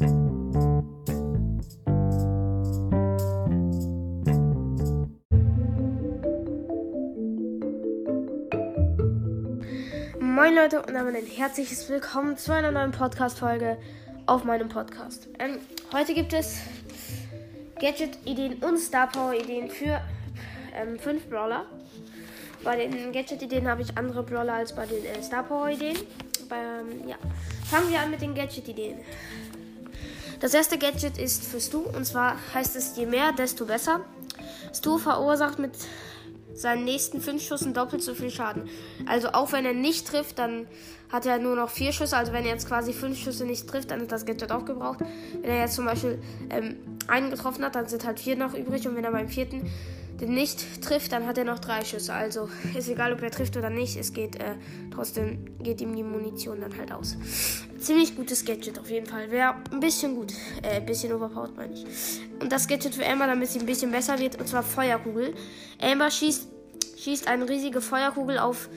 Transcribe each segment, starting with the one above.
Moin Leute und damit ein herzliches Willkommen zu einer neuen Podcast-Folge auf meinem Podcast. Ähm, heute gibt es Gadget-Ideen und Star Power-Ideen für ähm, Brawler. Bei den Gadget-Ideen habe ich andere Brawler als bei den äh, Star Power-Ideen. Ähm, ja. Fangen wir an mit den Gadget-Ideen. Das erste Gadget ist für Stu und zwar heißt es je mehr, desto besser. Stu verursacht mit seinen nächsten fünf Schüssen doppelt so viel Schaden. Also auch wenn er nicht trifft, dann hat er nur noch vier Schüsse. Also wenn er jetzt quasi fünf Schüsse nicht trifft, dann ist das Gadget aufgebraucht. Wenn er jetzt zum Beispiel ähm, einen getroffen hat, dann sind halt vier noch übrig. Und wenn er beim vierten den nicht trifft, dann hat er noch drei Schüsse. Also ist egal, ob er trifft oder nicht. Es geht äh, trotzdem geht ihm die Munition dann halt aus. Ziemlich gutes Gadget auf jeden Fall. Wäre ein bisschen gut. Äh, ein bisschen overpowered meine ich. Und das Gadget für Amber, damit sie ein bisschen besser wird, und zwar Feuerkugel. Amber schießt, schießt eine riesige Feuerkugel auf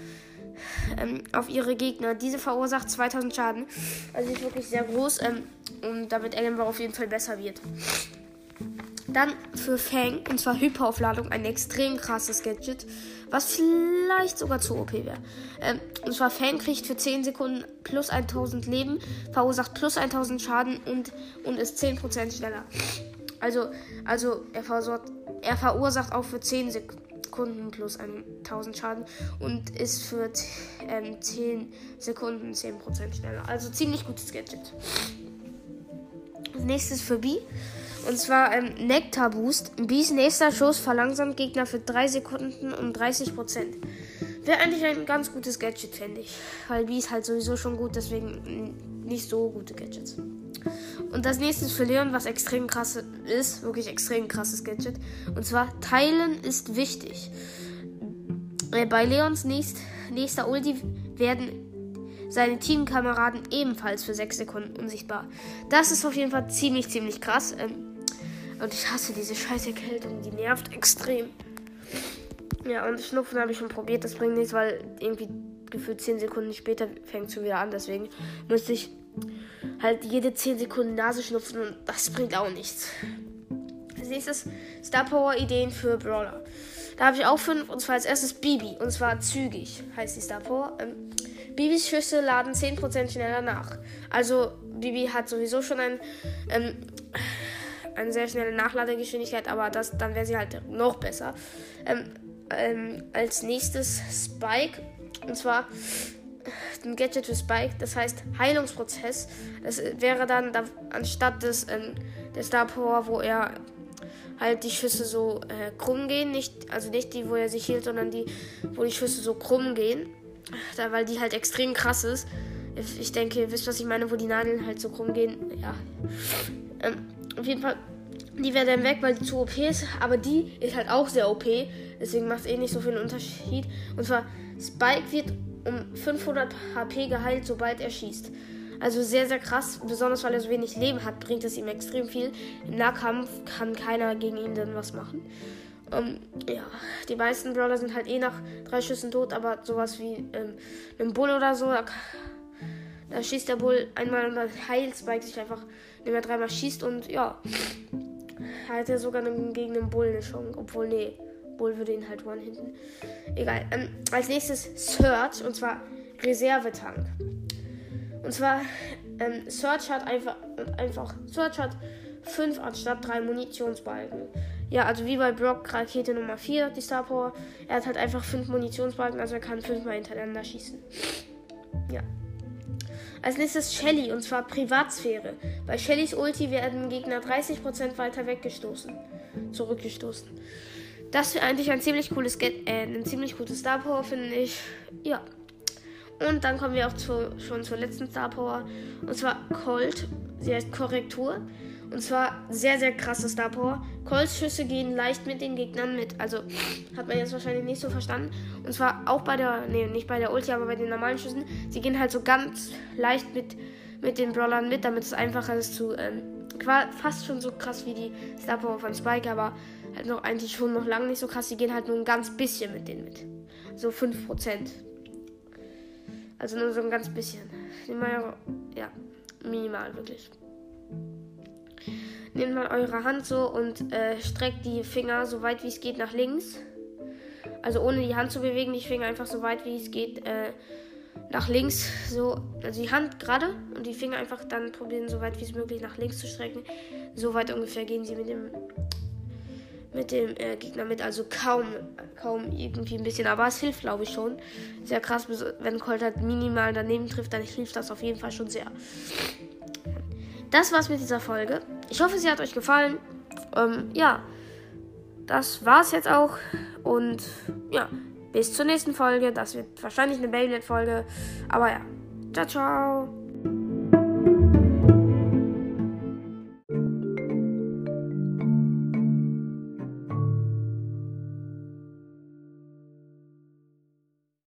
ähm, auf ihre Gegner. Diese verursacht 2000 Schaden. Also ist wirklich sehr groß. Ähm, und damit Amber auf jeden Fall besser wird. Dann für Fang, und zwar Hyperaufladung, ein extrem krasses Gadget, was vielleicht sogar zu OP wäre. Ähm, und zwar Fang kriegt für 10 Sekunden plus 1000 Leben, verursacht plus 1000 Schaden und, und ist 10% schneller. Also, also er, versorgt, er verursacht auch für 10 Sekunden plus 1000 Schaden und ist für ähm, 10 Sekunden 10% schneller. Also ziemlich gutes Gadget. Nächstes für B. Und zwar ähm, Nektar Boost. Bees nächster Schuss verlangsamt Gegner für 3 Sekunden um 30%. Wäre eigentlich ein ganz gutes Gadget, fände ich. Weil Bee ist halt sowieso schon gut, deswegen nicht so gute Gadgets. Und das nächste ist für Leon, was extrem krass ist. Wirklich extrem krasses Gadget. Und zwar Teilen ist wichtig. Äh, bei Leons nächst, nächster Ulti werden seine Teamkameraden ebenfalls für 6 Sekunden unsichtbar. Das ist auf jeden Fall ziemlich, ziemlich krass. Ähm, und ich hasse diese scheiß Erkältung, die nervt extrem. Ja, und Schnupfen habe ich schon probiert, das bringt nichts, weil irgendwie gefühlt 10 Sekunden später fängt es wieder an. Deswegen müsste ich halt jede 10 Sekunden Nase schnupfen und das bringt auch nichts. Als nächstes Star Power Ideen für Brawler. Da habe ich auch fünf und zwar als erstes Bibi und zwar zügig heißt die Star Power. Ähm, Bibis Schüsse laden 10% schneller nach. Also Bibi hat sowieso schon ein ähm, eine sehr schnelle Nachladegeschwindigkeit, aber das, dann wäre sie halt noch besser. Ähm, ähm, als nächstes Spike. Und zwar ein Gadget für Spike, das heißt Heilungsprozess. Das wäre dann da, anstatt des ähm, der Star Power, wo er halt die Schüsse so äh, krumm gehen, nicht also nicht die, wo er sich hielt, sondern die, wo die Schüsse so krumm gehen, da, weil die halt extrem krass ist. Ich denke, ihr wisst, was ich meine, wo die Nadeln halt so krumm gehen. Ja. Ähm, auf jeden Fall, die wäre dann weg, weil die zu OP ist. Aber die ist halt auch sehr OP. Deswegen macht es eh nicht so viel Unterschied. Und zwar, Spike wird um 500 HP geheilt, sobald er schießt. Also sehr, sehr krass. Besonders weil er so wenig Leben hat, bringt es ihm extrem viel. Im Nahkampf kann keiner gegen ihn dann was machen. Um, ähm, ja, die meisten Brawler sind halt eh nach drei Schüssen tot, aber sowas wie ähm, ein Bull oder so, da, schießt der Bull einmal und dann heilt Spike sich einfach, indem er dreimal schießt und ja, hat er sogar gegen den Bull eine Chance. Obwohl, nee, Bull würde ihn halt one hinten. Egal. Ähm, als nächstes Search und zwar Reservetank. Und zwar, ähm, Search hat einfach, einfach, Search hat 5 anstatt 3 Munitionsbalken. Ja, also wie bei Brock Rakete Nummer 4, die Star Power. Er hat halt einfach 5 Munitionsbalken, also er kann 5 mal hintereinander schießen. Ja. Als nächstes Shelly, und zwar Privatsphäre. Bei Shellys Ulti werden Gegner 30% weiter weggestoßen. Zurückgestoßen. Das wäre eigentlich ein ziemlich cooles Get äh, ein ziemlich gutes Star Power, finde ich. Ja. Und dann kommen wir auch zu, schon zur letzten Star Power. Und zwar Colt. Sie heißt Korrektur. Und zwar sehr, sehr krasse Star Power. Colts Schüsse gehen leicht mit den Gegnern mit. Also hat man jetzt wahrscheinlich nicht so verstanden. Und zwar auch bei der, nee, nicht bei der Ulti, aber bei den normalen Schüssen. Sie gehen halt so ganz leicht mit, mit den Brawlern mit, damit es einfacher ist zu, ähm, fast schon so krass wie die Star Power von Spike, aber halt noch eigentlich schon noch lange nicht so krass. Sie gehen halt nur ein ganz bisschen mit denen mit. So 5%. Also nur so ein ganz bisschen. Ja, minimal wirklich. Nehmt mal eure Hand so und äh, streckt die Finger so weit wie es geht nach links. Also ohne die Hand zu bewegen, die Finger einfach so weit wie es geht äh, nach links. So, also die Hand gerade und die Finger einfach dann probieren, so weit wie es möglich nach links zu strecken. So weit ungefähr gehen sie mit dem mit dem äh, Gegner mit, also kaum, kaum irgendwie ein bisschen, aber es hilft, glaube ich, schon. Sehr krass, wenn Colt halt minimal daneben trifft, dann hilft das auf jeden Fall schon sehr. Das war's mit dieser Folge. Ich hoffe, sie hat euch gefallen. Ähm, ja, das war's jetzt auch. Und ja, bis zur nächsten Folge. Das wird wahrscheinlich eine Beyblade-Folge. Aber ja, ciao, ciao.